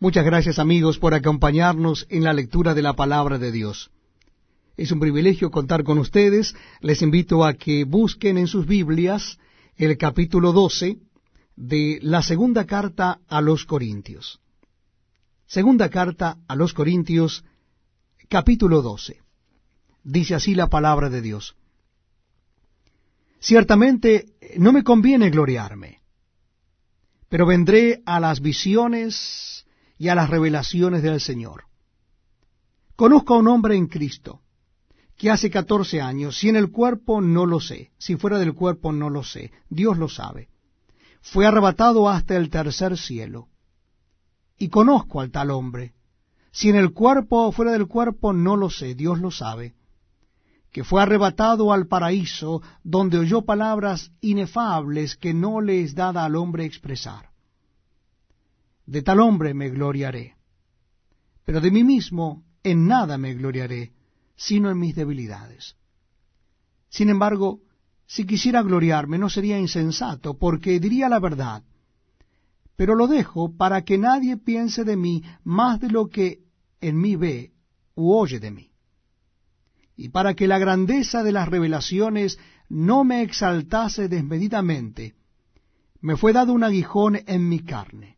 Muchas gracias amigos por acompañarnos en la lectura de la palabra de Dios. Es un privilegio contar con ustedes. Les invito a que busquen en sus Biblias el capítulo 12 de la segunda carta a los Corintios. Segunda carta a los Corintios, capítulo 12. Dice así la palabra de Dios. Ciertamente no me conviene gloriarme, pero vendré a las visiones y a las revelaciones del Señor. Conozco a un hombre en Cristo, que hace catorce años, si en el cuerpo no lo sé, si fuera del cuerpo no lo sé, Dios lo sabe, fue arrebatado hasta el tercer cielo. Y conozco al tal hombre, si en el cuerpo o fuera del cuerpo no lo sé, Dios lo sabe, que fue arrebatado al paraíso, donde oyó palabras inefables que no le es dada al hombre expresar. De tal hombre me gloriaré, pero de mí mismo en nada me gloriaré, sino en mis debilidades. Sin embargo, si quisiera gloriarme no sería insensato, porque diría la verdad, pero lo dejo para que nadie piense de mí más de lo que en mí ve u oye de mí. Y para que la grandeza de las revelaciones no me exaltase desmedidamente, me fue dado un aguijón en mi carne,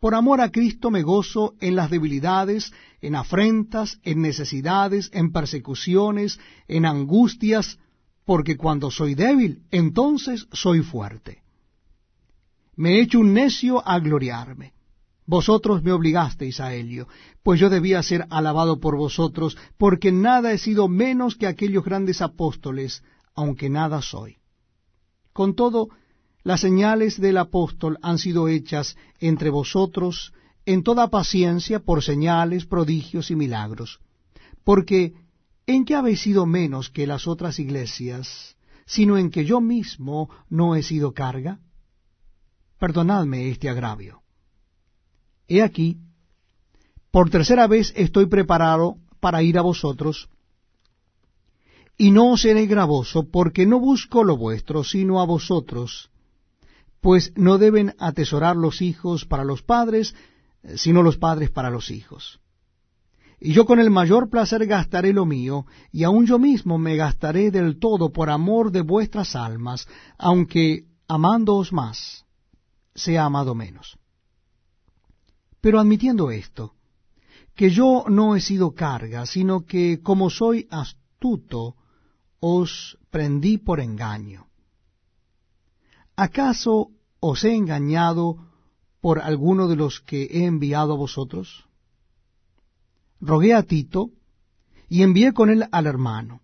por amor a Cristo me gozo en las debilidades, en afrentas, en necesidades, en persecuciones, en angustias, porque cuando soy débil, entonces soy fuerte. Me he hecho un necio a gloriarme vosotros me obligasteis a ello, pues yo debía ser alabado por vosotros, porque nada he sido menos que aquellos grandes apóstoles, aunque nada soy. Con todo, las señales del apóstol han sido hechas entre vosotros en toda paciencia por señales, prodigios y milagros. Porque, ¿en qué habéis sido menos que las otras iglesias, sino en que yo mismo no he sido carga? Perdonadme este agravio. He aquí, por tercera vez estoy preparado para ir a vosotros, y no seré gravoso, porque no busco lo vuestro, sino a vosotros, pues no deben atesorar los hijos para los padres, sino los padres para los hijos. Y yo con el mayor placer gastaré lo mío, y aun yo mismo me gastaré del todo por amor de vuestras almas, aunque amándoos más, sea amado menos. Pero admitiendo esto, que yo no he sido carga, sino que como soy astuto, os prendí por engaño. ¿Acaso os he engañado por alguno de los que he enviado a vosotros? Rogué a Tito y envié con él al hermano.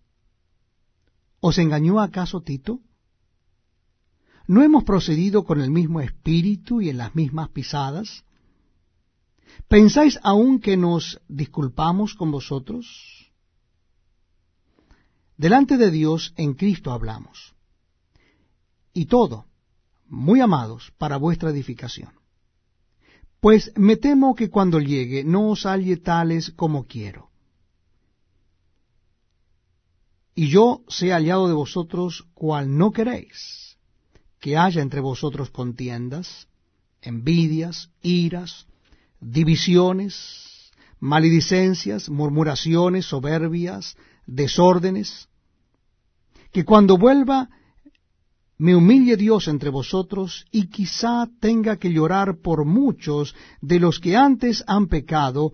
¿Os engañó acaso Tito? ¿No hemos procedido con el mismo espíritu y en las mismas pisadas? ¿Pensáis aún que nos disculpamos con vosotros? Delante de Dios en Cristo hablamos. Y todo, muy amados, para vuestra edificación. Pues me temo que cuando llegue no os halle tales como quiero. Y yo sé hallado de vosotros cual no queréis, que haya entre vosotros contiendas, envidias, iras, divisiones, maledicencias, murmuraciones, soberbias, desórdenes, que cuando vuelva me humille Dios entre vosotros y quizá tenga que llorar por muchos de los que antes han pecado